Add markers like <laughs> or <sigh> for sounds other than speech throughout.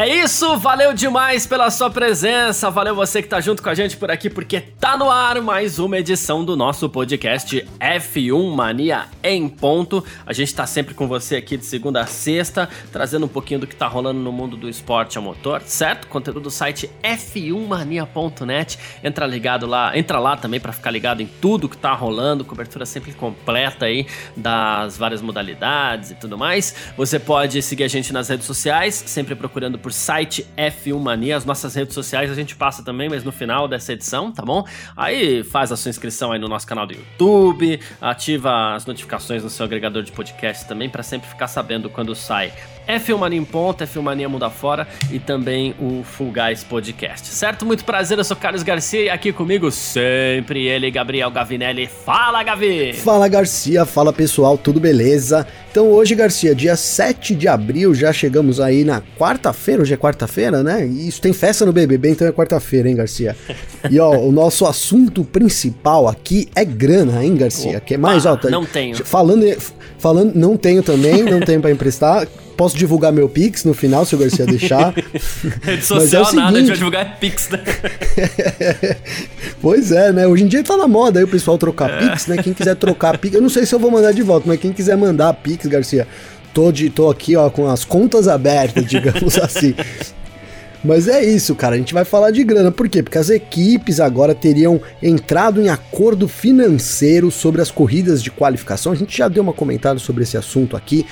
É isso, valeu demais pela sua presença, valeu você que tá junto com a gente por aqui, porque tá no ar mais uma edição do nosso podcast F1 Mania em ponto. A gente tá sempre com você aqui de segunda a sexta, trazendo um pouquinho do que tá rolando no mundo do esporte a motor, certo? Conteúdo do site f1mania.net. Entra ligado lá, entra lá também para ficar ligado em tudo que tá rolando, cobertura sempre completa aí das várias modalidades e tudo mais. Você pode seguir a gente nas redes sociais, sempre procurando por site F1 Mania. As nossas redes sociais a gente passa também, mas no final dessa edição, tá bom? Aí faz a sua inscrição aí no nosso canal do YouTube, ativa as notificações no seu agregador de podcast também para sempre ficar sabendo quando sai F1 Mania em Ponta, F1 Mania Mundo Afora e também o Full Guys Podcast, certo? Muito prazer, eu sou Carlos Garcia e aqui comigo sempre ele, Gabriel Gavinelli. Fala, Gavi! Fala, Garcia, fala pessoal, tudo beleza? Então hoje, Garcia, dia 7 de abril, já chegamos aí na quarta-feira, hoje é quarta-feira, né? E isso tem festa no BBB, então é quarta-feira, hein, Garcia? E ó, o nosso assunto principal aqui é grana, hein, Garcia? Opa, que é mais alta. Não tenho. Falando, falando, não tenho também, não tenho para emprestar. Posso divulgar meu Pix no final, se o Garcia deixar. <laughs> Rede social é nada, a gente vai divulgar Pix, né? <laughs> pois é, né? Hoje em dia tá na moda aí o pessoal trocar é. Pix, né? Quem quiser trocar Pix, eu não sei se eu vou mandar de volta, mas quem quiser mandar Pix, Garcia, tô, de, tô aqui, ó, com as contas abertas, <laughs> digamos assim. Mas é isso, cara. A gente vai falar de grana. Por quê? Porque as equipes agora teriam entrado em acordo financeiro sobre as corridas de qualificação. A gente já deu uma comentada sobre esse assunto aqui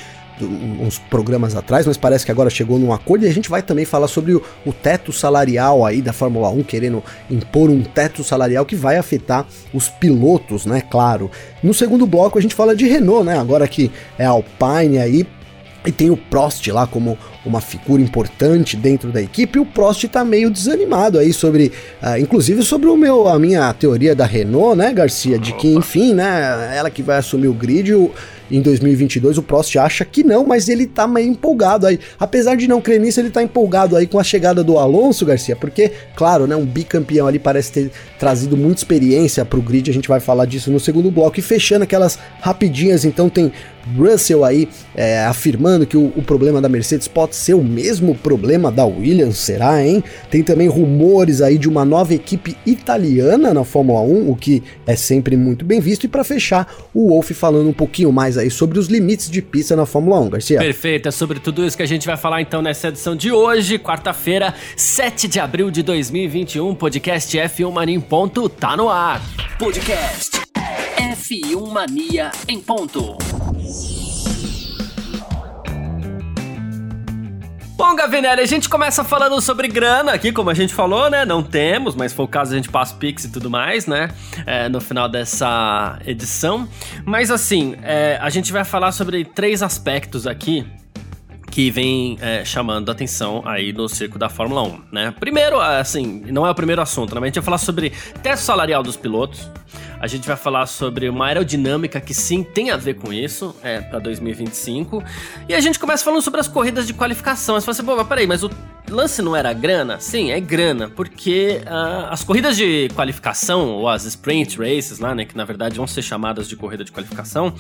uns programas atrás, mas parece que agora chegou num acordo e a gente vai também falar sobre o, o, teto salarial aí da Fórmula 1, querendo impor um teto salarial que vai afetar os pilotos, né? Claro. No segundo bloco a gente fala de Renault, né? Agora que é Alpine aí, e tem o Prost lá como uma figura importante dentro da equipe. E o Prost tá meio desanimado aí sobre, uh, inclusive sobre o meu, a minha teoria da Renault, né, Garcia, de que enfim, né, ela que vai assumir o grid. O, em 2022. O Prost acha que não, mas ele tá meio empolgado aí. Apesar de não crer nisso, ele tá empolgado aí com a chegada do Alonso Garcia, porque, claro, né, um bicampeão ali parece ter trazido muita experiência pro grid. A gente vai falar disso no segundo bloco. E fechando aquelas rapidinhas, então tem Russell aí é, afirmando que o, o, problema da Mercedes pode ser o mesmo problema da Williams, será, hein? Tem também rumores aí de uma nova equipe italiana na Fórmula 1, o que é sempre muito bem visto. E para fechar, o Wolf falando um pouquinho mais aí sobre os limites de pista na Fórmula 1, Garcia. Perfeito, é sobre tudo isso que a gente vai falar então nessa edição de hoje, quarta-feira, 7 de abril de 2021, podcast F1 Mania em ponto, tá no ar. Podcast F1 Mania em ponto. Bom, Gavinelli, a gente começa falando sobre grana aqui, como a gente falou, né? Não temos, mas foi o caso a gente passa o Pix e tudo mais, né? É, no final dessa edição. Mas assim, é, a gente vai falar sobre três aspectos aqui que vem é, chamando atenção aí no circo da Fórmula 1, né? Primeiro, assim, não é o primeiro assunto, né? Mas a gente vai falar sobre teto salarial dos pilotos. A gente vai falar sobre uma aerodinâmica que sim tem a ver com isso, é, para 2025. E a gente começa falando sobre as corridas de qualificação. Você fala assim, pô, mas peraí, mas o lance não era grana? Sim, é grana, porque uh, as corridas de qualificação, ou as sprint races lá, né, que na verdade vão ser chamadas de corrida de qualificação,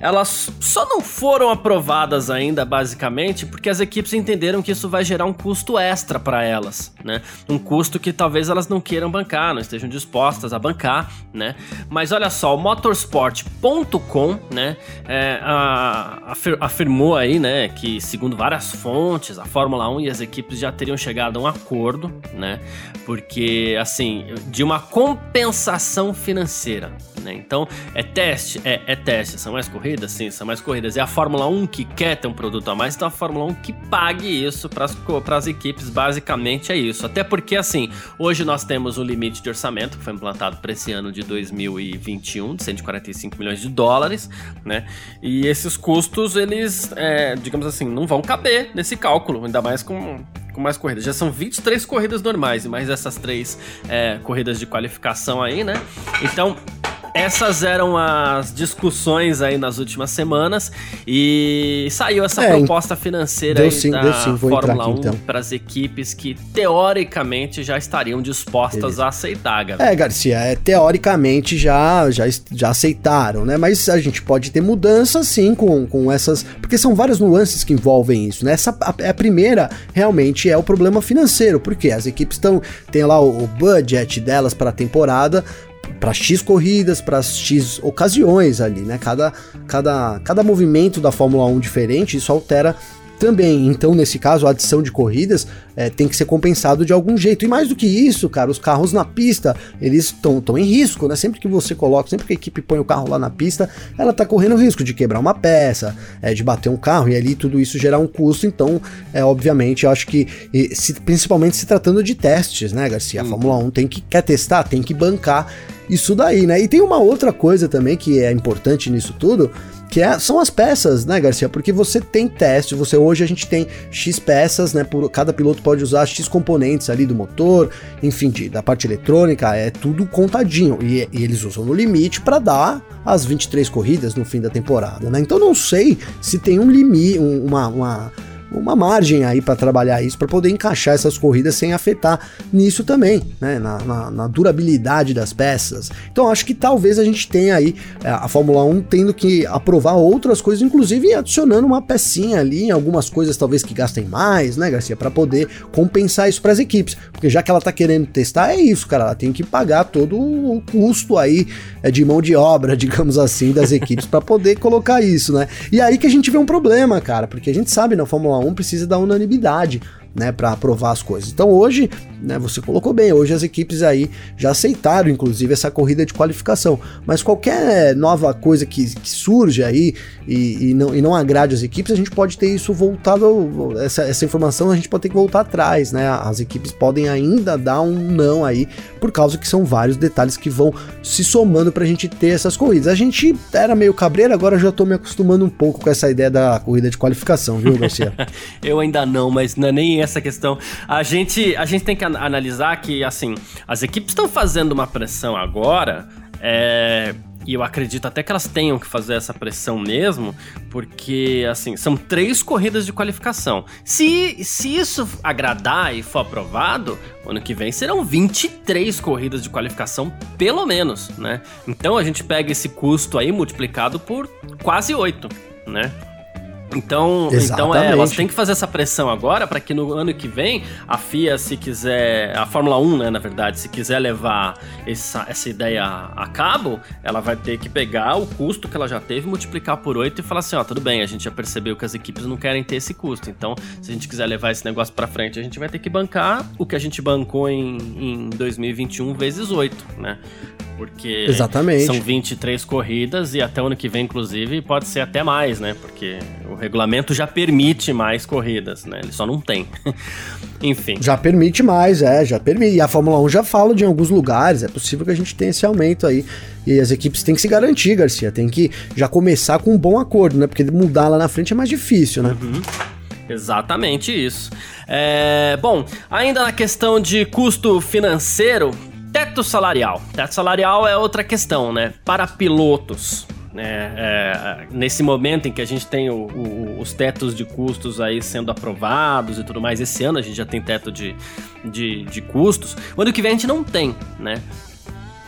elas só não foram aprovadas ainda, basicamente, porque as equipes entenderam que isso vai gerar um custo extra para elas, né? Um custo que talvez elas não queiram bancar, não estejam dispostas a bancar, né? Mas olha só, o motorsport.com, né, é, a, afirmou aí, né, que segundo várias fontes, a Fórmula 1 e as equipes já teriam chegado a um acordo, né? Porque, assim, de uma compensação financeira, né? Então, é teste? É, é teste. São mais corridas? Sim, são mais corridas. É a Fórmula 1 que quer ter um produto a mais, então a Fórmula 1 que pague isso para as equipes, basicamente é isso. Até porque, assim, hoje nós temos um limite de orçamento que foi implantado para esse ano de 2021, de 145 milhões de dólares, né? E esses custos, eles, é, digamos assim, não vão caber nesse cálculo, ainda mais com com mais corridas. Já são 23 corridas normais e mais essas três é, corridas de qualificação aí, né? Então, essas eram as discussões aí nas últimas semanas e saiu essa É, proposta financeira deu aí sim, da deu sim, vou Fórmula aqui, 1 então. para as equipes que teoricamente já estariam dispostas a aceitar, Gabi. É, Garcia, é, teoricamente já, já, já aceitaram, né? Mas a gente pode ter mudanças sim com, com essas. Porque são várias nuances que envolvem isso, né? Essa, a, a primeira realmente é o problema financeiro, porque as equipes estão. tem lá o, o budget delas para a temporada. Para X corridas, para X ocasiões ali, né? Cada, cada, cada movimento da Fórmula 1 diferente, isso altera também. Então, nesse caso, a adição de corridas é, tem que ser compensado de algum jeito. E mais do que isso, cara, os carros na pista, eles estão em risco, né? Sempre que você coloca, sempre que a equipe põe o carro lá na pista, ela tá correndo risco de quebrar uma peça, é, de bater um carro e ali tudo isso gerar um custo. Então, é obviamente, eu acho que, e se- principalmente se tratando de testes, né, Garcia? A Fórmula 1 tem que quer testar, tem que bancar isso daí, né? E tem uma outra coisa também que é importante nisso tudo, que é- são as peças, né, Garcia? Porque você tem teste, você hoje a gente tem X peças, né? Por, cada piloto pode usar X componentes ali do motor, enfim, de- da parte eletrônica, é tudo contadinho. E, e eles usam no limite para dar as 23 corridas no fim da temporada, né? Então não sei se tem um limite, um- uma, uma uma margem aí para trabalhar isso, para poder encaixar essas corridas sem afetar nisso também, né? Na, na- na durabilidade das peças. Então acho que talvez a gente tenha aí é, a Fórmula 1 tendo que aprovar outras coisas, inclusive adicionando uma pecinha ali algumas coisas talvez que gastem mais, né, Garcia, para poder compensar isso para as equipes, porque já que ela tá querendo testar é isso, cara, ela tem que pagar todo o custo aí é, de mão de obra, <laughs> digamos assim, das equipes para poder colocar isso, né? E aí que a gente vê um problema, cara, porque a gente sabe na Fórmula 1 precisa da unanimidade. Né, para aprovar as coisas. Então hoje, né, você colocou bem, hoje as equipes aí já aceitaram, inclusive, essa corrida de qualificação. Mas qualquer nova coisa que, que surge aí e, e não, e não agrade as equipes, a gente pode ter isso voltado, essa, essa informação a gente pode ter que voltar atrás, né? As equipes podem ainda dar um não aí, por causa que são vários detalhes que vão se somando pra gente ter essas corridas. A gente era meio cabreiro, agora já tô me acostumando um pouco com essa ideia da corrida de qualificação, viu, Garcia? <laughs> Eu ainda não, mas não é nem essa questão. A gente, a gente tem que an- analisar que, assim, as equipes estão fazendo uma pressão agora, é, e eu acredito até que elas tenham que fazer essa pressão mesmo, porque, assim, são três corridas de qualificação. Se, se isso agradar e for aprovado, ano que vem serão 23 corridas de qualificação, pelo menos, né? Então a gente pega esse custo aí multiplicado por quase 8, né? Então, então é, elas têm que fazer essa pressão agora para que no ano que vem a FIA, se quiser, a Fórmula 1, né, na verdade, se quiser levar essa, essa ideia a cabo, ela vai ter que pegar o custo que ela já teve, multiplicar por 8 e falar assim, ó, tudo bem, a gente já percebeu que as equipes não querem ter esse custo. Então, se a gente quiser levar esse negócio para frente, a gente vai ter que bancar o que a gente bancou em, em 2021 vezes 8, né? Porque Exatamente. são 23 corridas e até o ano que vem, inclusive, pode ser até mais, né? Porque o regulamento já permite mais corridas, né? Ele só não tem. <laughs> Enfim. Já permite mais, é, já permite. E a Fórmula 1 já fala de alguns lugares, é possível que a gente tenha esse aumento aí. E as equipes têm que se garantir, Garcia, tem que já começar com um bom acordo, né? Porque mudar lá na frente é mais difícil, né? Exatamente isso. É, bom, ainda na questão de custo financeiro, teto salarial. Teto salarial é outra questão, né? Para pilotos. né? É, nesse momento em que a gente tem o- o- os tetos de custos aí sendo aprovados e tudo mais, esse ano a gente já tem teto de, de, de custos. O ano que vem a gente não tem, né?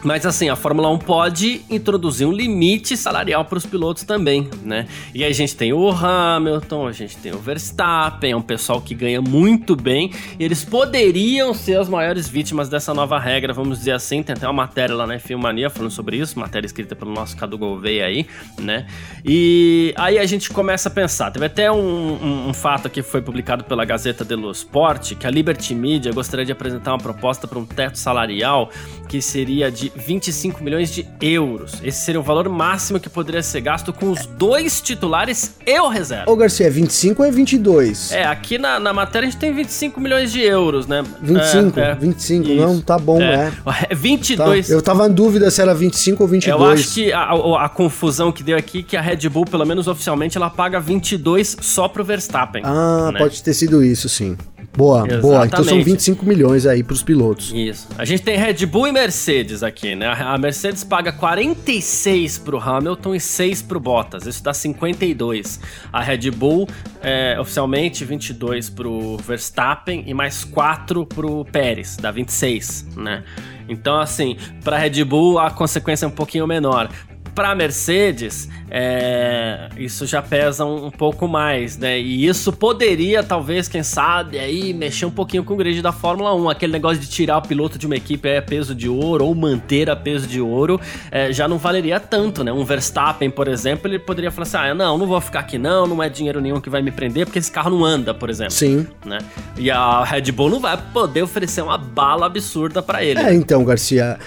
Mas assim, a Fórmula 1 pode introduzir um limite salarial para os pilotos também, né? E aí a gente tem o Hamilton, a gente tem o Verstappen, é um pessoal que ganha muito bem, eles poderiam ser as maiores vítimas dessa nova regra, vamos dizer assim. Tem até uma matéria lá na F1 Mania falando sobre isso, matéria escrita pelo nosso Cadu Gouveia aí, né? E aí a gente começa a pensar. Teve até um, um- um fato que foi publicado pela Gazeta dello Sport, que a Liberty Media gostaria de apresentar uma proposta para um teto salarial que seria de 25 milhões de euros. Esse seria o valor máximo que poderia ser gasto com os dois titulares e o reserva. Ô Garcia, é 25 ou é 22? É, aqui na, na matéria a gente tem 25 milhões de euros, né? 25, É, é. 25, Isso. não, tá bom, é. É, Tá. 22. Eu tava em dúvida se era 25 ou 22. Eu acho que a, a- a confusão que deu aqui é que a Red Bull, pelo menos oficialmente, ela paga 22 só pro Verstappen. Ah, né? pode ter sido isso, sim. Boa, Exatamente. boa. Então são 25 milhões aí para os pilotos. Isso. A gente tem Red Bull e Mercedes aqui, né? A Mercedes paga 46 para o Hamilton e 6 para o Bottas. Isso dá 52. A Red Bull, é, oficialmente, 22 para o Verstappen e mais 4 para o Pérez. Dá 26, né? Então, assim, para Red Bull a consequência é um pouquinho menor para a Mercedes, é, isso já pesa um, um, pouco mais, né? E isso poderia, talvez, quem sabe, aí mexer um pouquinho com o grid da Fórmula 1. Aquele negócio de tirar o piloto de uma equipe é peso de ouro ou manter a peso de ouro é, já não valeria tanto, né? Um Verstappen, por exemplo, ele poderia falar assim: ah, não, não vou ficar aqui não, não é dinheiro nenhum que vai me prender, porque esse carro não anda, por exemplo. Sim. Né? E a Red Bull não vai poder oferecer uma bala absurda para ele. É, então, Garcia,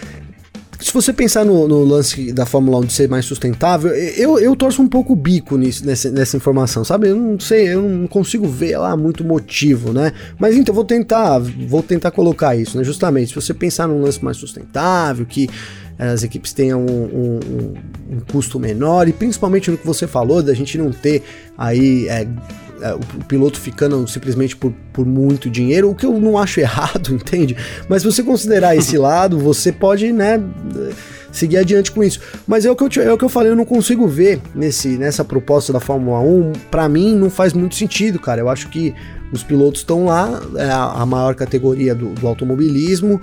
se você pensar no, no, lance da Fórmula 1 de ser mais sustentável, eu, eu torço um pouco o bico nisso, nessa, nessa informação, sabe? Eu não sei, eu não consigo ver lá muito motivo, né? Mas então, vou tentar, vou tentar colocar isso, né? Justamente, se você pensar num lance mais sustentável, que as equipes tenham um, um, um, custo menor, e principalmente no que você falou, da gente não ter aí é, o piloto ficando simplesmente por, por muito dinheiro, o que eu não acho <laughs> errado, entende? Mas se você considerar esse <laughs> lado, você pode, né, seguir adiante com isso. Mas é o que eu, é o que eu falei, eu não consigo ver nesse, nessa proposta da Fórmula 1, para mim não faz muito sentido, cara. Eu acho que os pilotos estão lá, é a, a maior categoria do, do automobilismo,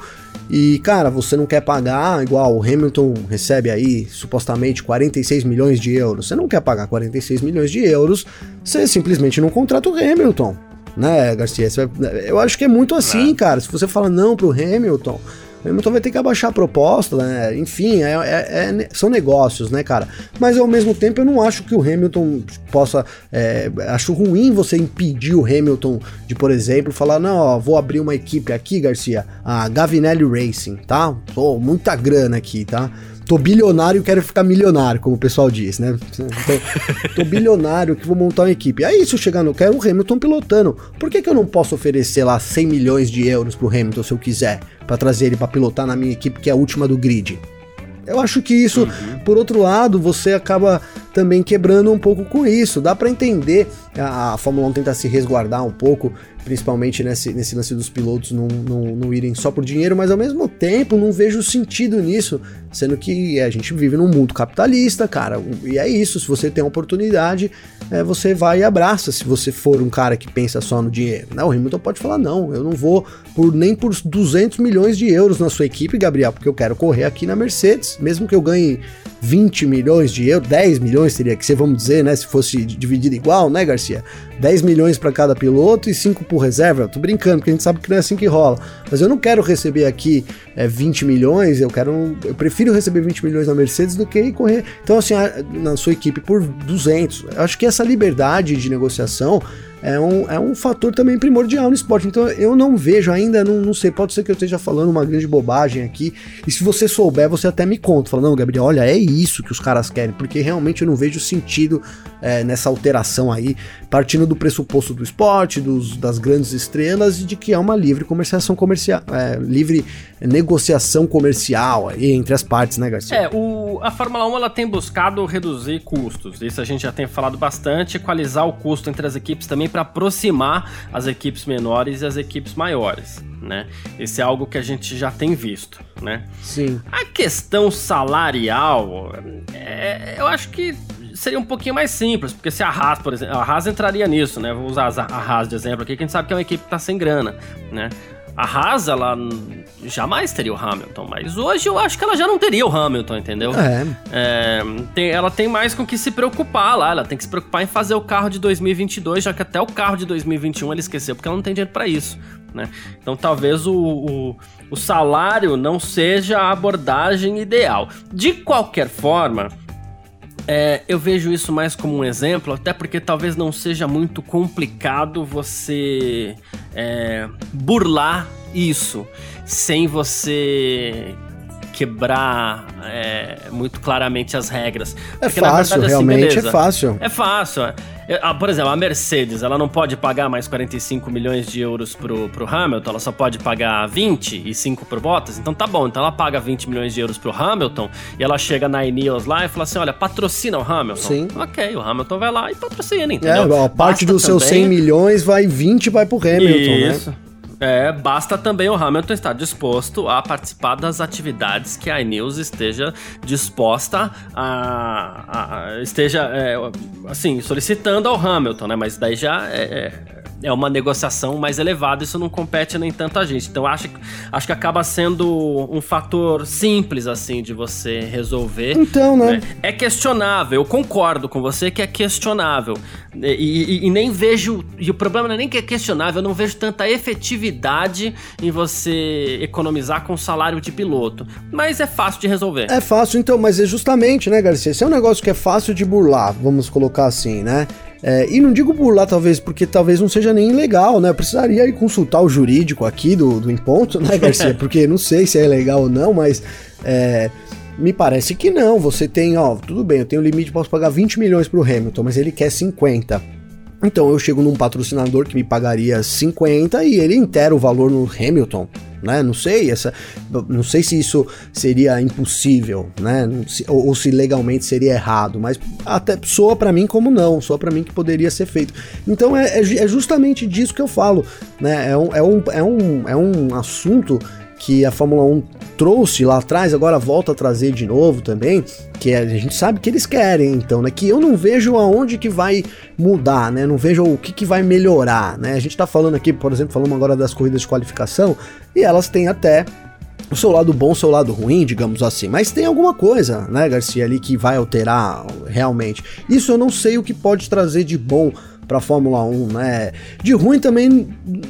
e, cara, você não quer pagar, igual o Hamilton recebe aí supostamente 46 milhões de euros. Você não quer pagar 46 milhões de euros, você simplesmente não contrata o Hamilton, né, Garcia? Eu acho que é muito assim, é. cara. Se você fala não pro Hamilton, o Hamilton vai ter que abaixar a proposta, né? Enfim, é, é, é, são negócios, né, cara? Mas ao mesmo tempo eu não acho que o Hamilton possa. É, acho ruim você impedir o Hamilton de, por exemplo, falar: não, ó, vou abrir uma equipe aqui, Garcia, a Gavinelli Racing, tá? Pô, muita grana aqui, tá? Tô bilionário e quero ficar milionário, como o pessoal diz, né? Então, tô bilionário que vou montar uma equipe. Aí se eu chegar no quero o Hamilton pilotando. Por que, que eu não posso oferecer lá 100 milhões de euros pro Hamilton se eu quiser, para trazer ele para pilotar na minha equipe que é a última do grid? Eu acho que isso, uhum. por outro lado, você acaba também quebrando um pouco com isso. Dá para entender a, a Fórmula 1 tentar se resguardar um pouco principalmente nesse, nesse lance dos pilotos não, não, não irem só por dinheiro, mas ao mesmo tempo não vejo sentido nisso, sendo que a gente vive num mundo capitalista, cara, e é isso, se você tem a oportunidade, é, você vai e abraça, se você for um cara que pensa só no dinheiro. Não, o Hamilton pode falar, não, eu não vou por nem por 200 milhões de euros na sua equipe, Gabriel, porque eu quero correr aqui na Mercedes, mesmo que eu ganhe 20 milhões de euros, 10 milhões teria que ser, vamos dizer, né, se fosse dividido igual, né, Garcia? 10 milhões para cada piloto e 5 por reserva. Eu tô brincando, porque a gente sabe que não é assim que rola. Mas eu não quero receber aqui é, 20 milhões, eu quero. Eu prefiro receber 20 milhões na Mercedes do que correr. Então, assim, na sua equipe por 200. Eu acho que essa liberdade de negociação é um, é um fator também primordial no esporte. Então eu não vejo ainda, não, não sei, pode ser que eu esteja falando uma grande bobagem aqui. E se você souber, você até me conta. Fala, não, Gabriel, olha, é isso que os caras querem, porque realmente eu não vejo sentido é, nessa alteração aí, partindo do pressuposto do esporte, dos, das grandes estrelas e de que é uma livre comerciação comercial, é, livre negociação comercial aí entre as partes, né, Garcia? É, o, a Fórmula 1 ela tem buscado reduzir custos. Isso a gente já tem falado bastante, equalizar o custo entre as equipes também para aproximar as equipes menores e as equipes maiores, né? Esse é algo que a gente já tem visto, né? Sim. A questão salarial, é, eu acho que seria um pouquinho mais simples, porque se a Haas, por exemplo, a Haas entraria nisso, né? Vou usar a Haas de exemplo aqui, que a gente sabe que é uma equipe que tá sem grana, né? A Haas, ela jamais teria o Hamilton, mas hoje eu acho que ela já não teria o Hamilton, entendeu? É. é tem, ela tem mais com que se preocupar lá, ela tem que se preocupar em fazer o carro de 2022, já que até o carro de 2021 ela esqueceu, porque ela não tem dinheiro para isso, né? Então talvez o, o, o salário não seja a abordagem ideal. De qualquer forma, é, eu vejo isso mais como um exemplo, até porque talvez não seja muito complicado você é, burlar isso sem você quebrar é, muito claramente as regras. É Porque, fácil, verdade, assim, realmente é beleza, é fácil. É fácil. É. Ah, por exemplo, a Mercedes, ela não pode pagar mais 45 milhões de euros pro, pro Hamilton, ela só pode pagar 20 e 5 pro Bottas. Então tá bom, então ela paga 20 milhões de euros pro Hamilton e ela chega na Ineos lá e fala assim: olha, patrocina o Hamilton. Sim. Ok, o Hamilton vai lá e patrocina, entendeu? É, a parte dos seus 100 milhões vai 20 vai pro Hamilton, né? Isso. né? É, basta também o Hamilton estar disposto a participar das atividades que a iNews esteja disposta a. a esteja, é, assim, solicitando ao Hamilton, né? Mas daí já é, é é uma negociação mais elevada, isso não compete nem tanto a gente. Então acho, acho que acaba sendo um fator simples, assim, de você resolver. Então, né? né? É questionável, eu concordo com você que é questionável. E, e, e, nem vejo. E o problema não é nem que é questionável, eu não vejo tanta efetividade em você economizar com salário de piloto. Mas é fácil de resolver. É fácil, então, mas é justamente, né, Garcia? Esse é um negócio que é fácil de burlar, vamos colocar assim, né? É, e não digo lá, talvez, porque talvez não seja nem legal, né? Eu precisaria consultar o jurídico aqui do, do Imponto, né, Garcia? <laughs> Porque não sei se é legal ou não, mas é, me parece que não. Você tem, ó, tudo bem, eu tenho limite, posso pagar 20 milhões pro Hamilton, mas ele quer 50. Então eu chego num patrocinador que me pagaria 50 e ele inteira o valor no Hamilton né? Não sei, essa, não sei se isso seria impossível, né? Ou, ou se legalmente seria errado, mas até soa para mim como não, soa para mim que poderia ser feito. Então é, é, é, justamente disso que eu falo, né? É um, é um, é um, é um assunto que a Fórmula 1 trouxe lá atrás, agora volta a trazer de novo também, que é, a gente sabe que eles querem, então, né? Que eu não vejo aonde que vai mudar, né? Não vejo o que, que vai melhorar, né? A gente tá falando aqui, por exemplo, falamos agora das corridas de qualificação, e elas têm até o seu lado bom, o seu lado ruim, digamos assim. Mas tem alguma coisa, né, Garcia, ali que vai alterar realmente. Isso eu não sei o que pode trazer de bom para Fórmula 1, né? De ruim também,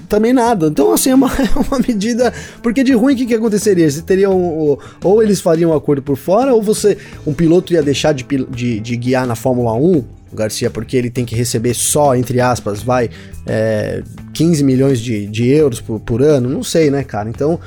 também nada. Então, assim, é uma, <laughs> é uma medida. Porque de ruim, o que, que aconteceria? Você teria um, ou eles fariam um acordo por fora, ou você, um piloto ia deixar de, de, de guiar na Fórmula 1, Garcia, porque ele tem que receber só, entre aspas, vai, é, 15 milhões de, de euros por, por ano. Não sei, né, cara? Então.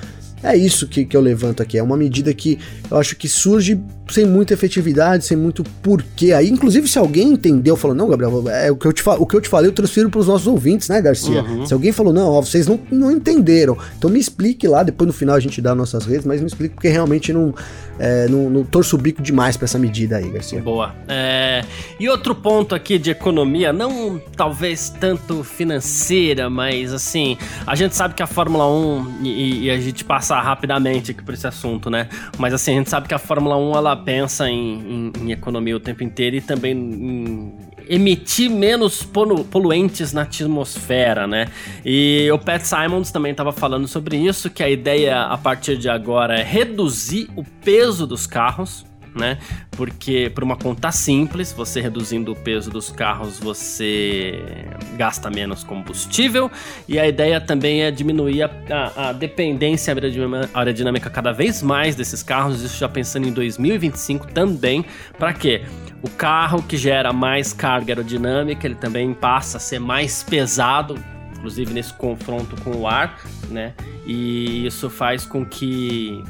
É isso que, que eu levanto aqui. É uma medida que eu acho que surge sem muita efetividade, sem muito porquê. Aí, inclusive, se alguém entendeu, falou, não, Gabriel, é o que eu te, o que eu te falei, eu transfiro para os nossos ouvintes, né, Garcia? Uhum. Se alguém falou, não, ó, vocês não, não entenderam. Então me explique lá, depois no final a gente dá nossas redes, mas me explique porque realmente não, é, não, não torço o bico demais para essa medida aí, Garcia. Boa. É, e outro ponto aqui de economia, não talvez tanto financeira, mas assim, a gente sabe que a Fórmula 1, e, e a gente passa rapidamente aqui por esse assunto, né? Mas assim, a gente sabe que a Fórmula 1 ela pensa em, em, em economia o tempo inteiro e também em emitir menos poluentes na atmosfera, né? E o Pat Simons também estava falando sobre isso, que a ideia a partir de agora é reduzir o peso dos carros, né? Porque por uma conta simples, você reduzindo o peso dos carros, você gasta menos combustível e a ideia também é diminuir a, a, a dependência aerodinâmica cada vez mais desses carros, isso já pensando em 2025 também, para quê? O carro que gera mais carga aerodinâmica, ele também passa a ser mais pesado, inclusive nesse confronto com o ar, né? E isso faz com que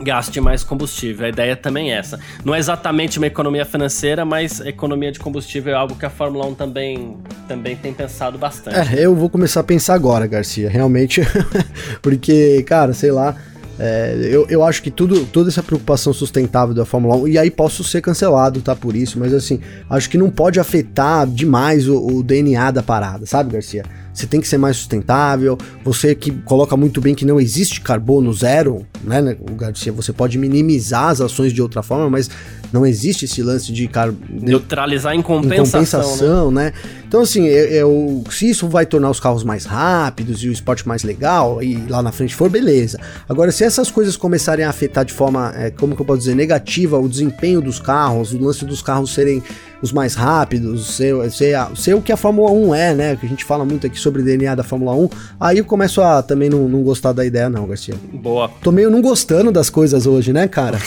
gaste mais combustível. A ideia também é essa. Não é exatamente uma economia financeira, mas economia de combustível é algo que a Fórmula 1 também, também tem pensado bastante. É, eu vou começar a pensar agora, Garcia, realmente, <laughs> porque, cara, sei lá, é, eu, eu acho que tudo, toda essa preocupação sustentável da Fórmula 1, e aí posso ser cancelado, tá, por isso, mas assim, acho que não pode afetar demais o, o DNA da parada, sabe, Garcia? Você tem que ser mais sustentável, você que coloca muito bem que não existe carbono zero, né, né Garcia? Você pode minimizar as ações de outra forma, mas não existe esse lance de car... neutralizar em compensação, em compensação né? né? Então assim, o, se isso vai tornar os carros mais rápidos e o esporte mais legal e lá na frente for beleza. Agora, se essas coisas começarem a afetar de forma, é, como que eu posso dizer, negativa o desempenho dos carros, o lance dos carros serem os mais rápidos, ser, ser, ser o que a Fórmula 1 é, né? Que a gente fala muito aqui sobre o DNA da Fórmula 1. Aí eu começo a também não, não gostar da ideia, não, Garcia. Boa. Tô meio não gostando das coisas hoje, né, cara?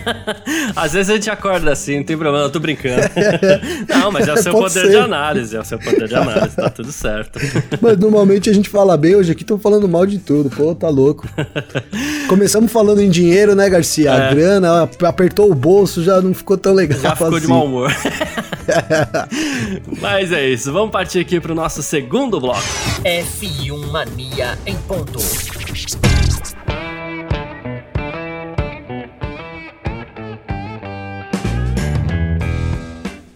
<laughs> Às vezes a gente acorda assim, não tem problema, eu tô brincando. <laughs> não, mas é o seu poder ser. de análise, é o seu poder de análise, tá tudo certo. Mas normalmente a gente fala bem, hoje aqui tô falando mal de tudo, pô, tá louco. Começamos falando em dinheiro, né, Garcia? É. A grana, apertou o bolso, já não ficou tão legal. Já ficou assim. de mau humor. <laughs> <laughs> Mas é isso, vamos partir aqui pro nosso segundo bloco. F1 Mania em ponto.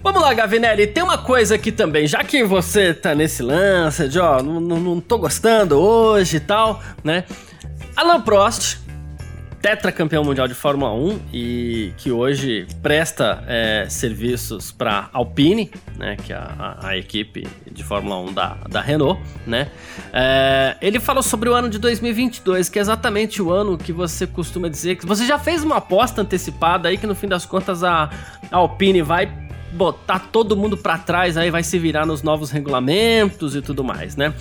Vamos lá, Gavinelli, tem uma coisa aqui também, já que você tá nesse lance de, ó, não, não, não tô gostando hoje e tal, né? Alan Prost, tetracampeão mundial de Fórmula 1 e que hoje presta é, serviços para Alpine, né, que é a, a, equipe de Fórmula 1 da, da Renault, né? É, ele falou sobre o ano de 2022, que é exatamente o ano que você costuma dizer que você já fez uma aposta antecipada aí que no fim das contas a, a Alpine vai botar todo mundo para trás aí vai se virar nos novos regulamentos e tudo mais, né?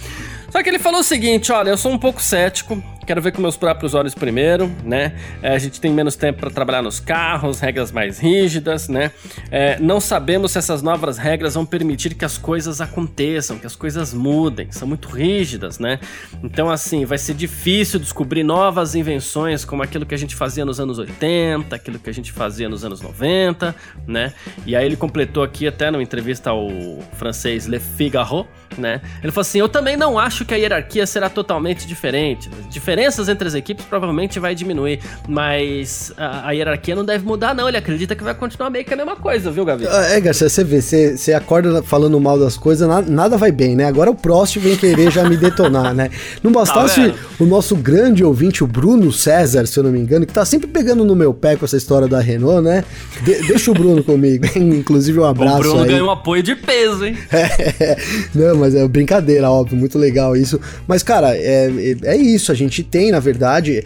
Só que ele falou o seguinte, olha, eu sou um pouco cético, quero ver com meus próprios olhos primeiro, né? É, a gente tem menos tempo para trabalhar nos carros, regras mais rígidas, né? É, não sabemos se essas novas regras vão permitir que as coisas aconteçam, que as coisas mudem, são muito rígidas, né? Então, assim, vai ser difícil descobrir novas invenções como aquilo que a gente fazia nos anos 80, aquilo que a gente fazia nos anos 90, né? E aí ele completou aqui até numa entrevista ao francês Le Figaro, né? Ele falou assim: Eu também não acho que a hierarquia será totalmente diferente. Diferente diferenças entre as equipes provavelmente vai diminuir, mas a, a, hierarquia não deve mudar, não. Ele acredita que vai continuar meio que a mesma coisa, viu, Gavi? Ah, é, Garcia, você vê, você, você acorda falando mal das coisas, nada, nada, vai bem, né? Agora o Prost vem querer já me detonar, né? Não bastasse tá o nosso grande ouvinte, o Bruno César, se eu não me engano, que tá sempre pegando no meu pé com essa história da Renault, né? De, deixa o Bruno comigo, inclusive um abraço. O Bruno aí. ganhou um apoio de peso, hein? <laughs> É, não, mas é brincadeira, óbvio, muito legal isso. Mas, cara, é, é, é isso, a gente tem, na verdade.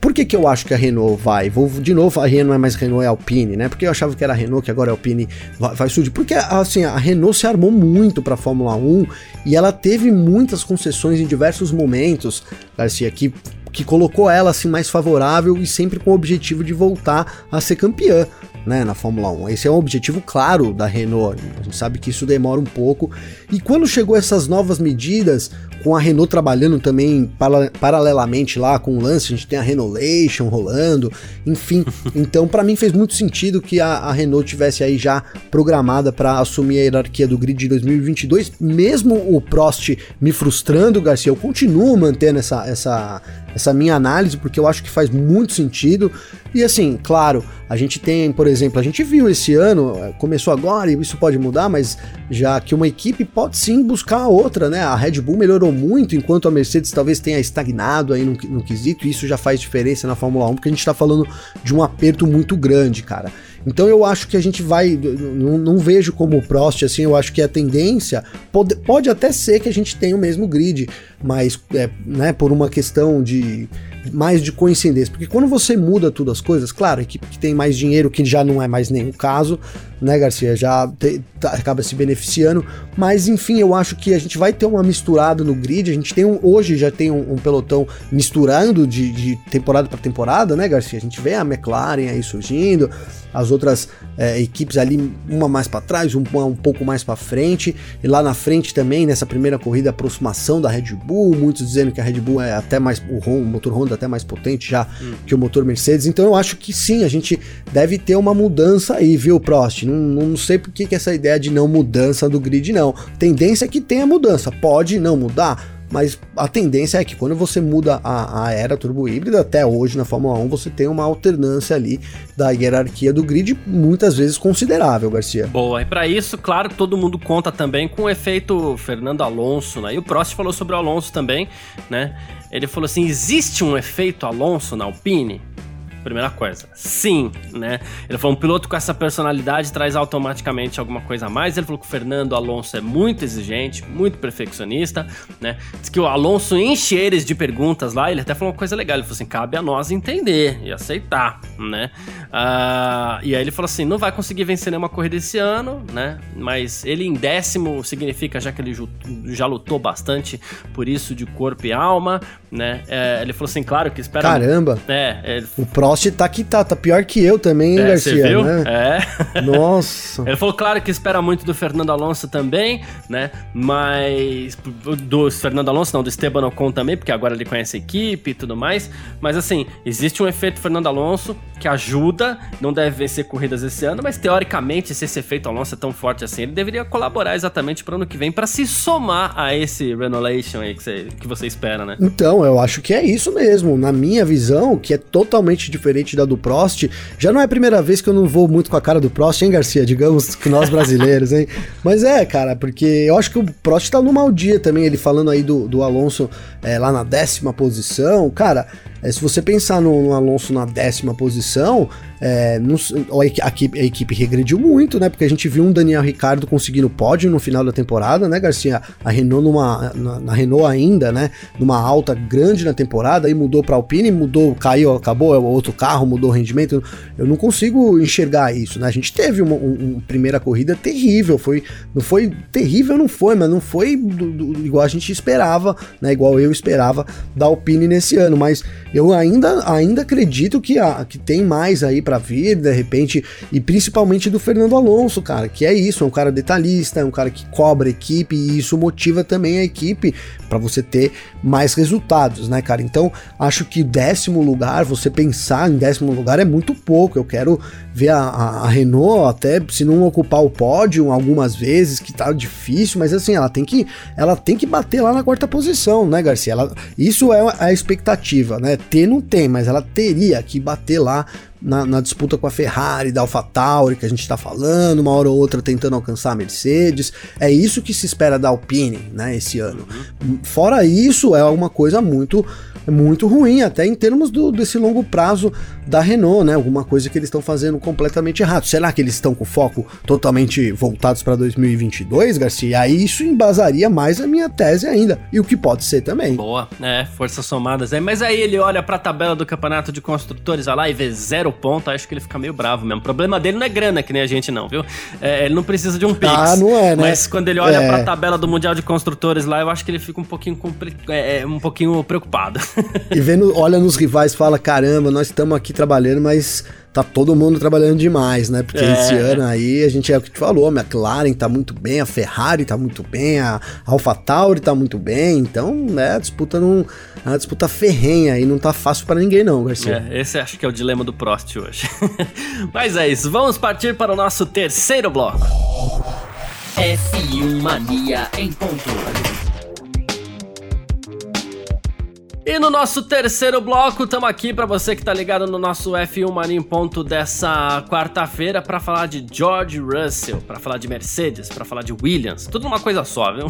Por que, que eu acho que a Renault vai? Vou de novo, a Renault é mais Renault, é Alpine, né? Porque eu achava que era a Renault, que agora é Alpine, vai, vai surgir. Porque, assim, a Renault se armou muito para a Fórmula 1 e ela teve muitas concessões em diversos momentos, Garcia, que, que colocou ela, assim, mais favorável e sempre com o objetivo de voltar a ser campeã né, na Fórmula 1. Esse é um objetivo claro da Renault. A gente sabe que isso demora um pouco. E quando chegou essas novas medidas, com a Renault trabalhando também para, paralelamente lá com o lance, a gente tem a Renaultation rolando, enfim. <laughs> Então, para mim fez muito sentido que a, a Renault tivesse aí já programada para assumir a hierarquia do grid de 2022, mesmo o Prost me frustrando, Garcia, eu continuo mantendo essa, essa, essa minha análise, porque eu acho que faz muito sentido. E assim, claro, a gente tem, por exemplo, a gente viu esse ano, eh, começou agora e isso pode mudar, mas já que uma equipe pode sim buscar a outra, né? A Red Bull melhorou muito, enquanto a Mercedes talvez tenha estagnado aí no, no quesito, e isso já faz diferença na Fórmula 1, porque a gente tá falando de um aperto muito grande, cara. Então eu acho que a gente vai. Não, não, vejo como o Prost, assim, eu acho que a tendência pode, pode até ser que a gente tenha o mesmo grid, mas é, né, por uma questão de mais de coincidência. Porque quando você muda tudo as coisas, claro, a equipe que tem mais dinheiro, que já não é mais o caso, né, Garcia, já te, tá, acaba se beneficiando. Mas enfim, eu acho que a gente vai ter uma misturada no grid. A gente tem um, hoje já tem um, um pelotão misturando de, de temporada para temporada, né, Garcia? A gente vê a McLaren aí surgindo, as outras é, equipes ali, uma mais para trás, uma um pouco mais para frente, e lá na frente também, nessa primeira corrida, aproximação da Red Bull, muitos dizendo que a Red Bull é até mais, o, Honda, o motor Honda até mais potente já hum. que o motor Mercedes, então eu acho que sim, a gente deve ter uma mudança aí, viu, Prost? Não, não sei por que, que essa ideia de não mudança do grid, não. Tendência é que tenha mudança, pode não mudar, mas a tendência é que quando você muda a, a era turbo híbrida, até hoje na Fórmula 1, você tem uma alternância ali da hierarquia do grid, muitas vezes considerável, Garcia. Boa, e para isso, claro, todo mundo conta também com o efeito Fernando Alonso, né? E o Prost falou sobre o Alonso também, né? Ele falou assim: existe um efeito Alonso na Alpine? Primeira coisa. Sim, né? Ele falou: um piloto com essa personalidade traz automaticamente alguma coisa a mais. Ele falou que o Fernando Alonso é muito exigente, muito perfeccionista, né? Diz que o Alonso enche eles de perguntas lá. Ele até falou uma coisa legal: ele falou assim, cabe a nós entender e aceitar, né? Uh, e aí ele falou assim: não vai conseguir vencer nenhuma corrida esse ano, né? Mas ele em décimo significa já que ele já lutou bastante por isso de corpo e alma, né? É, ele falou assim, claro que espera. Caramba! É, ele... o Prost tá que tá, tá pior que eu também, hein, é, Garcia? viu? Né? É. <laughs> <laughs> Nossa. ele falou, claro que espera muito do Fernando Alonso também, né? Mas. Do Fernando Alonso, não, do Esteban Ocon também, porque agora ele conhece a equipe e tudo mais. Mas assim, existe um efeito Fernando Alonso que ajuda, não deve vencer corridas esse ano, mas teoricamente, se esse efeito Alonso é tão forte assim, ele deveria colaborar exatamente para o ano que vem para se somar a esse Renovation aí que você, que você espera, né? Então, eu acho que é isso mesmo. Na minha visão, que é totalmente diferente da do Prost, já não é a primeira vez que eu não vou muito com a cara do Prost, hein, Garcia? Digamos que nós brasileiros, hein? <laughs> Mas é, cara, porque eu acho que o Prost tá no mau dia também, ele falando aí do, do Alonso é, lá na décima posição. Cara, é, se você pensar no, no, Alonso na décima posição, é, a, equipe, a, equipe, regrediu muito, né? Porque a gente viu um Daniel Ricardo conseguindo pódio no final da temporada, né, Garcia? A Renault numa, na, na Renault ainda, né? Numa alta grande na temporada, aí mudou para Alpine, mudou, caiu, acabou, é outro carro, mudou o rendimento. Eu não consigo enxergar isso, né? A gente teve uma, um, uma primeira corrida terrível, foi, não foi terrível, não foi, mas não foi do, do, igual a gente esperava, né? Igual eu esperava da Alpine nesse ano, mas eu ainda, ainda acredito que, a, que tem mais aí para vir, de repente, e principalmente do Fernando Alonso, cara, que é isso, é um cara detalhista, é um cara que cobra a equipe e isso motiva também a equipe para você ter mais resultados, né, cara? Então, acho que décimo lugar, você pensar em décimo lugar é muito pouco. Eu quero ver a, a, a Renault até se não ocupar o pódio algumas vezes, que tá difícil, mas assim, ela tem que ela tem que bater lá na quarta posição, né, Garcia? Ela, isso é a expectativa, né? Ter não tem, mas ela teria que bater lá na, na, disputa com a Ferrari, da AlphaTauri, que a gente está falando, uma hora ou outra tentando alcançar a Mercedes. É isso que se espera da Alpine, né, esse ano. Uhum. Fora isso, é uma coisa muito muito ruim, até em termos do, desse longo prazo da Renault, né? Alguma coisa que eles estão fazendo completamente errado. Será que eles estão com foco totalmente voltados para 2022, Garcia? Aí isso embasaria mais a minha tese ainda. E o que pode ser também. Boa, né? Forças somadas aí. Mas aí ele olha para a tabela do campeonato de construtores lá e vê zero ponto, acho que ele fica meio bravo mesmo. O problema dele não é grana, que nem a gente não, viu? É, ele não precisa de um Pix. Ah, não é, né? Mas quando ele olha é. pra tabela do Mundial de Construtores lá, eu acho que ele fica um pouquinho, é, é, um pouquinho preocupado. e vendo, olha nos rivais fala: caramba, nós estamos aqui trabalhando, mas tá todo mundo trabalhando demais, né? Porque é. esse ano aí a gente é o que te falou, a McLaren tá muito bem, a Ferrari tá muito bem, a AlphaTauri tá muito bem, então, né, a disputa não, a disputa ferrenha e não tá fácil para ninguém não, Garcia. É, esse acho que é o dilema do Prost hoje. <laughs> Mas é isso, vamos partir para o nosso terceiro bloco. F1 Mania em ponto. E no nosso terceiro bloco, estamos aqui para você que tá ligado no nosso F1 Mania em ponto dessa quarta-feira para falar de George Russell, para falar de Mercedes, para falar de Williams, tudo numa coisa só, viu?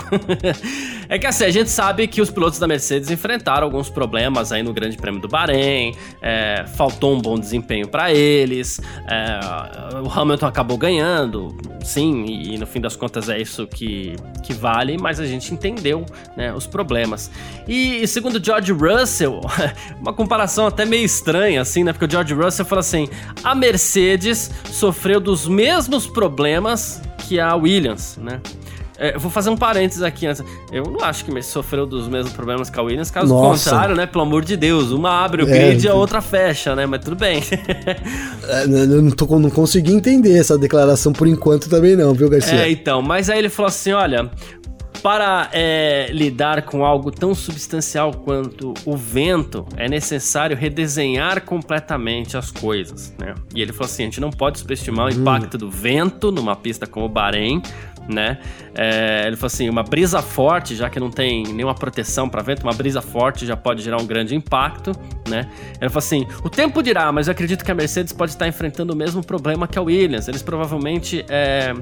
<laughs> é que assim, a gente sabe que os pilotos da Mercedes enfrentaram alguns problemas aí no Grande Prêmio do Bahrein, é, faltou um bom desempenho para eles, é, o Hamilton acabou ganhando, sim, e, e, no fim das contas é isso que, que vale, mas a gente entendeu né, os problemas. E segundo George Russell, <laughs> uma comparação até meio estranha, assim, né? Porque o George Russell fala assim: a Mercedes sofreu dos mesmos problemas que a Williams, né? É, eu vou fazer um parênteses aqui antes. Eu não acho que sofreu dos mesmos problemas que a Williams, caso Nossa. contrário, né? Pelo amor de Deus, uma abre o é, grid e a outra fecha, né? Mas tudo bem. <laughs> é, eu não, tô, não consegui entender essa declaração por enquanto também, não, viu, Garcia? É, então, mas aí ele falou assim: olha, para é, lidar com algo tão substancial quanto o vento, é necessário redesenhar completamente as coisas, né? E ele falou assim: a gente não pode subestimar o hum. impacto hum. do vento numa pista como o Bahrein, né? É, ele falou assim, uma brisa forte, já que não tem nenhuma proteção para vento, uma brisa forte já pode gerar um grande impacto, né? Ele falou assim, o tempo dirá, mas eu acredito que a Mercedes pode estar enfrentando o mesmo problema que a Williams. Eles provavelmente é,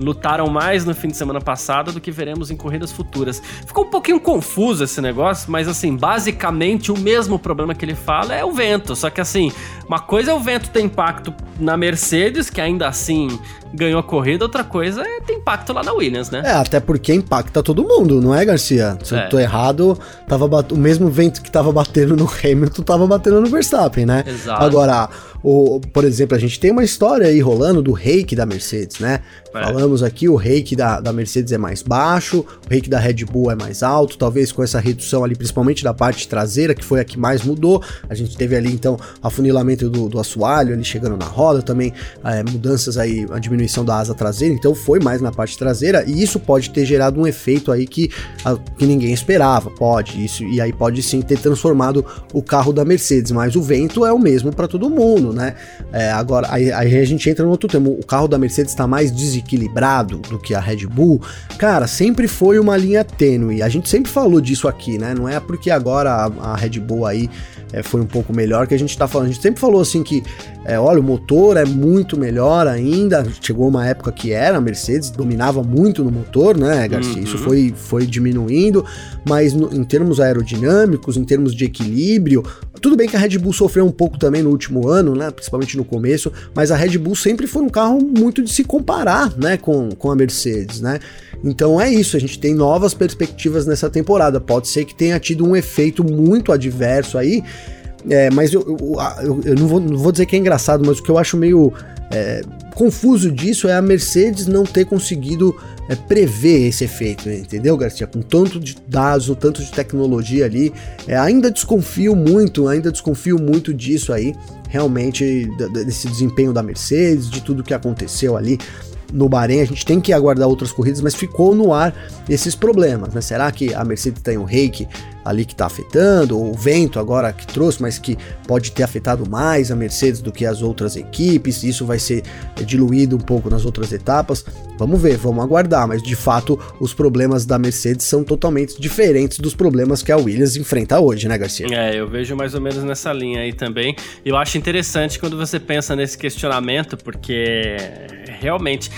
lutaram mais no fim de semana passado do que veremos em corridas futuras. Ficou um pouquinho confuso esse negócio, mas assim, basicamente o mesmo problema que ele fala é o vento, só que assim, uma coisa é o vento ter impacto na Mercedes, que ainda assim ganhou a corrida, outra coisa é ter impacto lá na Williams, né? É, até porque impacta todo mundo, não é, Garcia? Se é. eu tô errado, tava o mesmo vento que tava batendo no <laughs> Hamilton tava batendo no Verstappen, né? Exato. Agora, o, por exemplo, a gente tem uma história aí rolando do reiki da Mercedes, né? É. Falamos aqui, o reiki da, da Mercedes é mais baixo, o reiki da Red Bull é mais alto, talvez com essa redução ali, principalmente da parte traseira, que foi a que mais mudou. A gente teve ali, então, afunilamento do, do assoalho ali chegando na roda, também é, mudanças aí, a diminuição da asa traseira, então foi mais na parte traseira, e isso pode ter gerado um efeito aí que, a, que ninguém esperava, pode, isso, e aí pode sim ter transformado o carro da Mercedes, mas o vento é o mesmo para todo mundo né? É, agora, aí, aí, a gente entra no outro tema. O carro da Mercedes está mais desequilibrado do que a Red Bull. Cara, sempre foi uma linha tênue. A gente sempre falou disso aqui, né? Não é porque agora a, a Red Bull aí é, foi um pouco melhor que a gente tá falando. A gente sempre falou assim que, é, olha, o motor é muito melhor ainda. Chegou uma época que era, a Mercedes dominava muito no motor, né, Garcia? Uhum. Isso foi, foi diminuindo, mas no, em termos aerodinâmicos, em termos de equilíbrio, tudo bem que a Red Bull sofreu um pouco também no último ano, né? Principalmente no começo, mas a Red Bull sempre foi um carro muito de se comparar, né? Com, com a Mercedes, né? Então é isso, a gente tem novas perspectivas nessa temporada. Pode ser que tenha tido um efeito muito adverso aí, é, mas eu, eu, eu, eu não, vou, não, vou, dizer que é engraçado, mas o que eu acho meio é, confuso disso é a Mercedes não ter conseguido é, prever esse efeito, entendeu, Garcia? Com tanto de dados, tanto de tecnologia ali, é, ainda desconfio muito, ainda desconfio muito disso aí, realmente, desse desempenho da Mercedes, de tudo que aconteceu ali no Bahrein, a gente tem que aguardar outras corridas, mas ficou no ar esses problemas, né? Será que a Mercedes tem um reiki ali que está afetando, ou o vento agora que trouxe, mas que pode ter afetado mais a Mercedes do que as outras equipes, isso vai ser diluído um pouco nas outras etapas. Vamos ver, vamos aguardar, mas de fato os problemas da Mercedes são totalmente diferentes dos problemas que a Williams enfrenta hoje, né, Garcia? É, eu vejo mais ou menos nessa linha aí também. Eu acho interessante quando você pensa nesse questionamento, porque realmente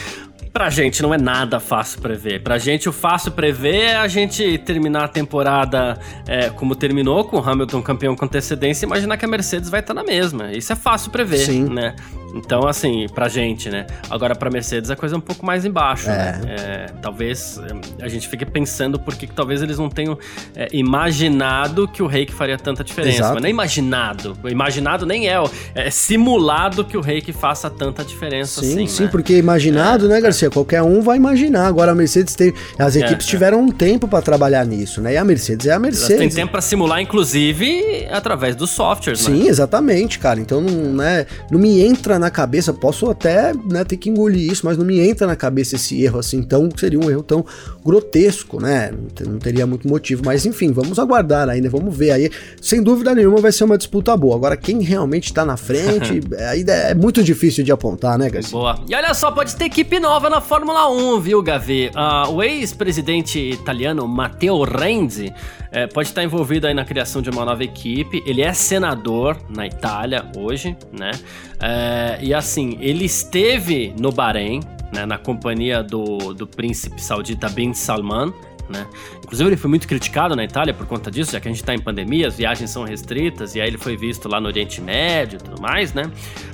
Pra gente não é nada fácil prever. Pra gente o fácil prever é a gente terminar a temporada é, como terminou, com o Hamilton campeão com antecedência e imaginar que a Mercedes vai estar tá na mesma. Isso é fácil prever, Sim. né? Então, assim, pra gente, né? Agora, pra Mercedes a coisa é um pouco mais embaixo, é. né? É, talvez é, a gente fique pensando por que talvez eles não tenham é, imaginado que o Reiki faria tanta diferença. Exato. Mas é imaginado. Imaginado nem é. É simulado que o Reiki faça tanta diferença sim, assim. Sim, né? porque imaginado, né, Garcia? Qualquer um vai imaginar. Agora a Mercedes teve. As é, equipes tiveram um tempo para trabalhar nisso, né? E a Mercedes é a Mercedes. Elas têm tempo para simular, inclusive, através dos softwares, sim, né? Sim, exatamente, cara. Então não, né, não me entra na cabeça, posso até né, ter que engolir isso, mas não me entra na cabeça esse erro assim, tão, seria um erro tão grotesco, né? Não teria muito motivo, mas enfim, vamos aguardar ainda, vamos ver aí. Sem dúvida nenhuma vai ser uma disputa boa. Agora, quem realmente está na frente, <laughs> ainda é muito difícil de apontar, né, Garcia? Boa. E olha só, pode ter equipe nova na Fórmula 1, viu, Gavi? Uh, o ex-presidente italiano Matteo Renzi é, pode estar envolvido aí na criação de uma nova equipe. Ele é senador na Itália hoje, né? É, e assim, ele esteve no Bahrein, né, na companhia do, do príncipe saudita Bin Salman. Né? Inclusive ele foi muito criticado na Itália por conta disso, já que a gente está em pandemia, as viagens são restritas, e aí ele foi visto lá no Oriente Médio e tudo mais, né?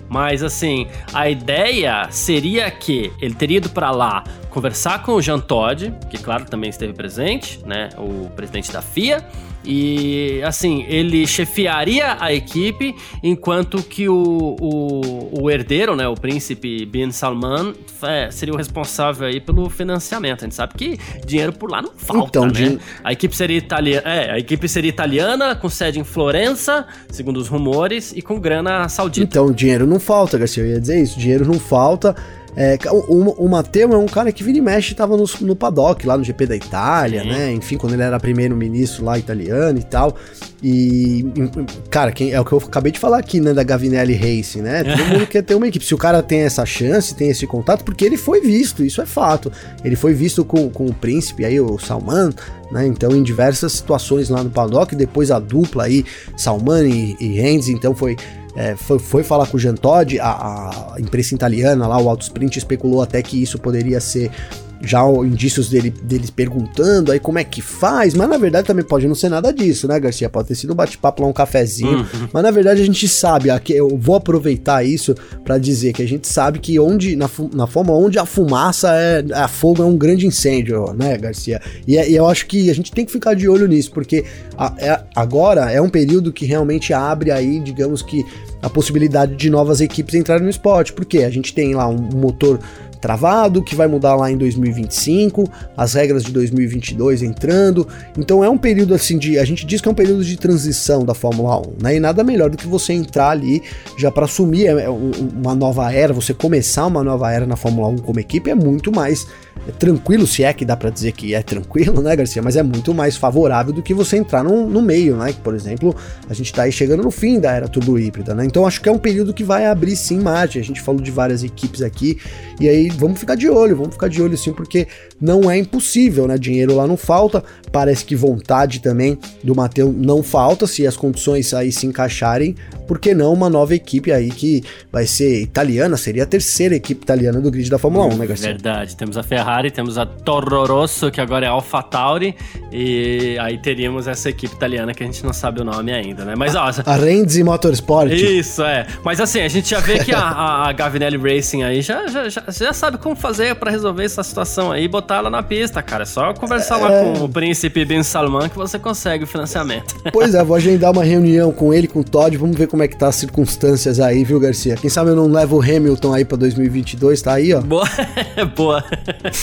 Mas assim, a ideia seria que ele teria ido para lá conversar com o Jean Todt, que claro também esteve presente, né? O presidente da FIA, e assim, ele chefiaria a equipe, enquanto que o, o, o herdeiro, né, o príncipe Bin Salman, é, seria o responsável aí pelo financiamento. A gente sabe que dinheiro por lá não falta, então, né? Din... A equipe seria italiana, é, a equipe seria italiana, com sede em Florença, segundo os rumores, e com grana saudita. Então, dinheiro não falta, Garcia, eu ia dizer isso, dinheiro não falta. É, o, o Matteo é um cara que vira e mexe tava no, no paddock, lá no GP da Itália, Sim. né? Enfim, quando ele era primeiro-ministro lá italiano e tal. E, cara, quem, é o que eu acabei de falar aqui, né, da Gavinelli Racing, né? Todo <laughs> mundo quer ter uma equipe. Se o cara tem essa chance, tem esse contato, porque ele foi visto, isso é fato. Ele foi visto com, com o príncipe aí, o Salman, né? Então, em diversas situações lá no paddock, depois a dupla aí, Salman e, e então foi é, foi, foi, falar com o Jean Todt, a, a, imprensa italiana lá, o Autosprint especulou até que isso poderia ser já indícios dele, deles perguntando aí como é que faz, mas na verdade também pode não ser nada disso, né, Garcia? Pode ter sido um bate-papo lá, um cafezinho, uhum. mas na verdade a gente sabe, aqui eu vou aproveitar isso para dizer que a gente sabe que onde, na, na forma onde a fumaça é, a fogo é um grande incêndio, né, Garcia? E, é, e eu acho que a gente tem que ficar de olho nisso, porque a, é, agora é um período que realmente abre aí, digamos que, a possibilidade de novas equipes entrarem no esporte, porque a gente tem lá um motor travado, que vai mudar lá em 2025, as regras de 2022 entrando. Então é um período assim de, a gente diz que é um período de transição da Fórmula 1, né? E nada melhor do que você entrar ali já para assumir é, é uma nova era, você começar uma nova era na Fórmula 1 como equipe é muito mais tranquilo, se é que dá para dizer que é tranquilo, né, Garcia? Mas é muito mais favorável do que você entrar no, no meio, né? Por exemplo, a gente tá aí chegando no fim da era turbo híbrida, né? Então acho que é um período que vai abrir sim margem. A gente falou de várias equipes aqui e aí vamos ficar de olho, vamos ficar de olho sim, porque não é impossível, né? Dinheiro lá não falta, parece que vontade também do Matheus não falta, se as condições aí se encaixarem, por que não uma nova equipe aí que vai ser italiana, seria a terceira equipe italiana do grid da Fórmula 1, né, Garcia? Verdade, temos a Ferrari, temos a Toro Rosso, que agora é Alfa Tauri, e aí teríamos essa equipe italiana que a gente não sabe o nome ainda, né? Mas, ó... A Renzi Motorsport. Isso, é. Mas assim, a gente já vê que a, <laughs> a, a Gavinelli Racing aí já, já, já, já sabe como fazer para resolver essa situação aí e botar ela na pista, cara. É só conversar é... lá com o príncipe Ben Salman que você consegue o financiamento. <laughs> Pois é, vou agendar uma reunião com ele, com o Todd, vamos ver como é que tá as circunstâncias aí, viu, Garcia? Quem sabe eu não levo o Hamilton aí pra 2022, tá aí, ó. Boa, <laughs> boa.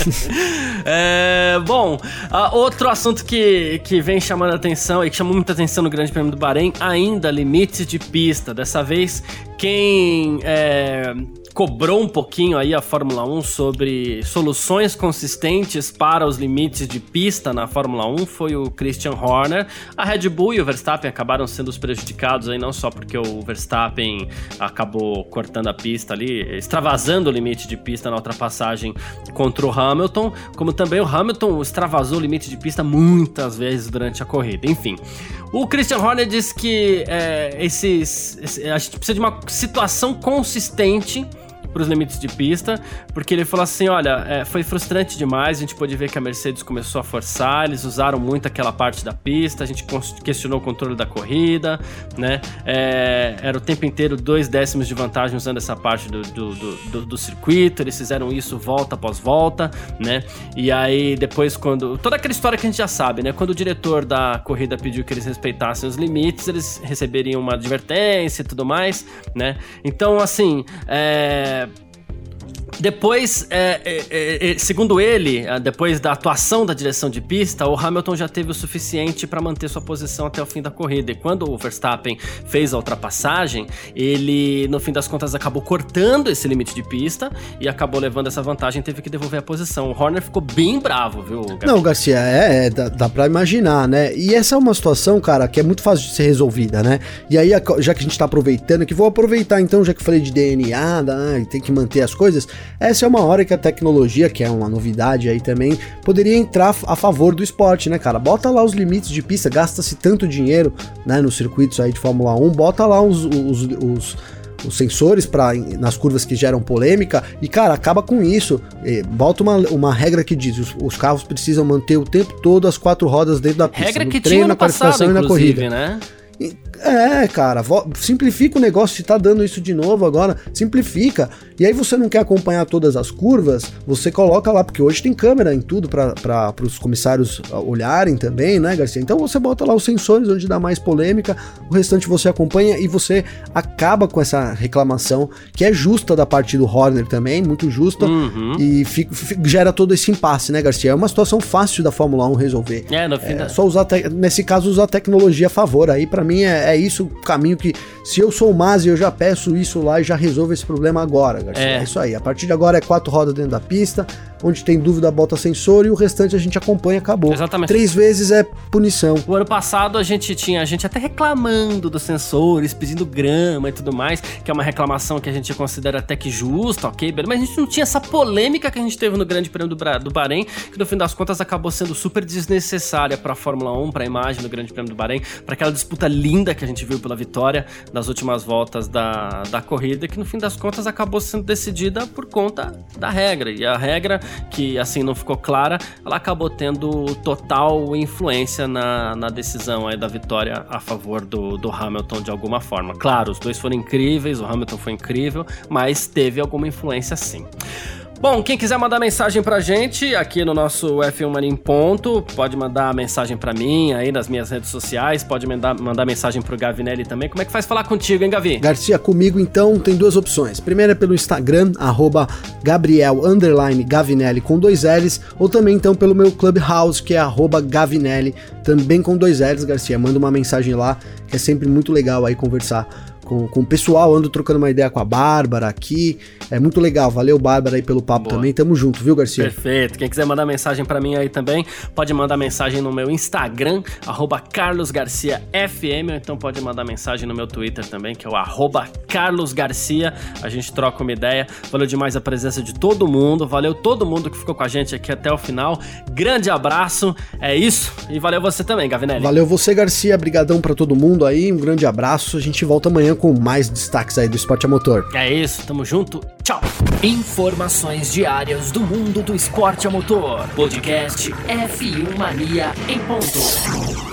<laughs> é, bom, uh, outro assunto que, que vem chamando a atenção e que chamou muita atenção no Grande Prêmio do Bahrein, ainda limites de pista. Dessa vez, quem é, cobrou um pouquinho aí a Fórmula 1 sobre soluções consistentes para os limites de pista na Fórmula 1 foi o Christian Horner. A Red Bull e o Verstappen acabaram sendo os prejudicados aí, não só porque o Verstappen acabou cortando a pista ali, extravasando o limite de pista na ultrapassagem contra o Hamilton, como também o Hamilton extravasou o limite de pista muitas vezes durante a corrida. Enfim, o Christian Horner diz que é, esses, a gente precisa de uma situação consistente para os limites de pista, porque ele falou assim: olha, é, foi frustrante demais. A gente pôde ver que a Mercedes começou a forçar, eles usaram muito aquela parte da pista, a gente questionou o controle da corrida, né? É, era o tempo inteiro dois décimos de vantagem usando essa parte do, do, do, do, circuito, eles fizeram isso volta após volta, né? E aí depois, quando. Toda aquela história que a gente já sabe, né? Quando o diretor da corrida pediu que eles respeitassem os limites, eles receberiam uma advertência e tudo mais, né? Então, assim, é the depois, é, é, é, é, segundo ele, é, depois da atuação da direção de pista, o Hamilton já teve o suficiente para manter sua posição até o fim da corrida. E quando o Verstappen fez a ultrapassagem, ele, no fim das contas, acabou cortando esse limite de pista e acabou levando essa vantagem teve que devolver a posição. O Horner ficou bem bravo, viu, Garcia? Não, Garcia, é, é dá, dá pra imaginar, né? E essa é uma situação, cara, que é muito fácil de ser resolvida, né? E aí, já que a gente tá aproveitando, que vou aproveitar então, já que falei de DNA, né, tem que manter as coisas essa é uma hora que a tecnologia, que é uma novidade aí também, poderia entrar a favor do esporte, né, cara? Bota lá os limites de pista, gasta-se tanto dinheiro, né, nos circuitos aí de Fórmula 1, bota lá os, os, os os sensores para nas curvas que geram polêmica e cara acaba com isso. Bota uma, uma regra que diz os, os, carros precisam manter o tempo todo as quatro rodas dentro da pista regra que treino, tinha no na qualificação passado, e na corrida. né é, cara, simplifica o negócio, se tá dando isso de novo agora, simplifica. E aí você não quer acompanhar todas as curvas, você coloca lá, porque hoje tem câmera em tudo para os comissários olharem também, né, Garcia? Então você bota lá os sensores onde dá mais polêmica, o restante você acompanha e você acaba com essa reclamação, que é justa da parte do Horner também, muito justa, uhum. e fica, fica, gera todo esse impasse, né, Garcia? É uma situação fácil da Fórmula 1 resolver. É, no fim é. Só usar, nesse caso, usar tecnologia a favor aí, para mim é, É isso o caminho que, se eu sou o Masi, eu já peço isso lá e já resolvo esse problema agora, Garcia. É. é isso aí. A partir de agora é quatro rodas dentro da pista, onde tem dúvida bota sensor e o restante a gente acompanha, acabou. Exatamente. Três vezes é punição. O ano passado a gente tinha a gente até reclamando dos sensores, pedindo grama e tudo mais, que é uma reclamação que a gente considera até que justa, ok, mas a gente não tinha essa polêmica que a gente teve no Grande Prêmio do, do Bahrein, que no fim das contas acabou sendo super desnecessária para a Fórmula 1, para a imagem do Grande Prêmio do Bahrein, para aquela disputa linda que a gente viu pela vitória nas últimas voltas da, da corrida, que no fim das contas acabou sendo decidida por conta da regra. E a regra que assim não ficou clara, ela acabou tendo total influência na, na decisão aí da vitória a favor do, do Hamilton de alguma forma. Claro, os dois foram incríveis, o Hamilton foi incrível, mas teve alguma influência sim. Bom, quem quiser mandar mensagem pra gente aqui no nosso F1 Mania em Ponto, pode mandar mensagem pra mim aí nas minhas redes sociais, pode mandar, mandar mensagem pro Gavinelli também. Como é que faz falar contigo, hein, Gavi? Garcia, comigo então tem duas opções. Primeira é pelo Instagram, arroba Gabriel Gavinelli com dois L's, ou também então pelo meu Clubhouse, que é arroba Gavinelli, também com dois L's, Garcia. Manda uma mensagem lá, que é sempre muito legal aí conversar com, com o pessoal, ando trocando uma ideia com a Bárbara aqui. É muito legal. Valeu, Bárbara, aí pelo papo Boa. também. Tamo junto, viu, Garcia? Perfeito. Quem quiser mandar mensagem para mim aí também, pode mandar mensagem no meu Instagram, carlosgarciafm, ou então pode mandar mensagem no meu Twitter também, que é o carlosgarcia. A gente troca uma ideia. Valeu demais a presença de todo mundo. Valeu todo mundo que ficou com a gente aqui até o final. Grande abraço. É isso. E valeu você também, Gavinelli. Valeu você, Garcia. Brigadão para todo mundo aí. Um grande abraço. A gente volta amanhã com mais destaques aí do esporte a motor. É isso, tamo junto, tchau. Informações diárias do mundo do esporte a motor. Podcast F1 Mania em ponto.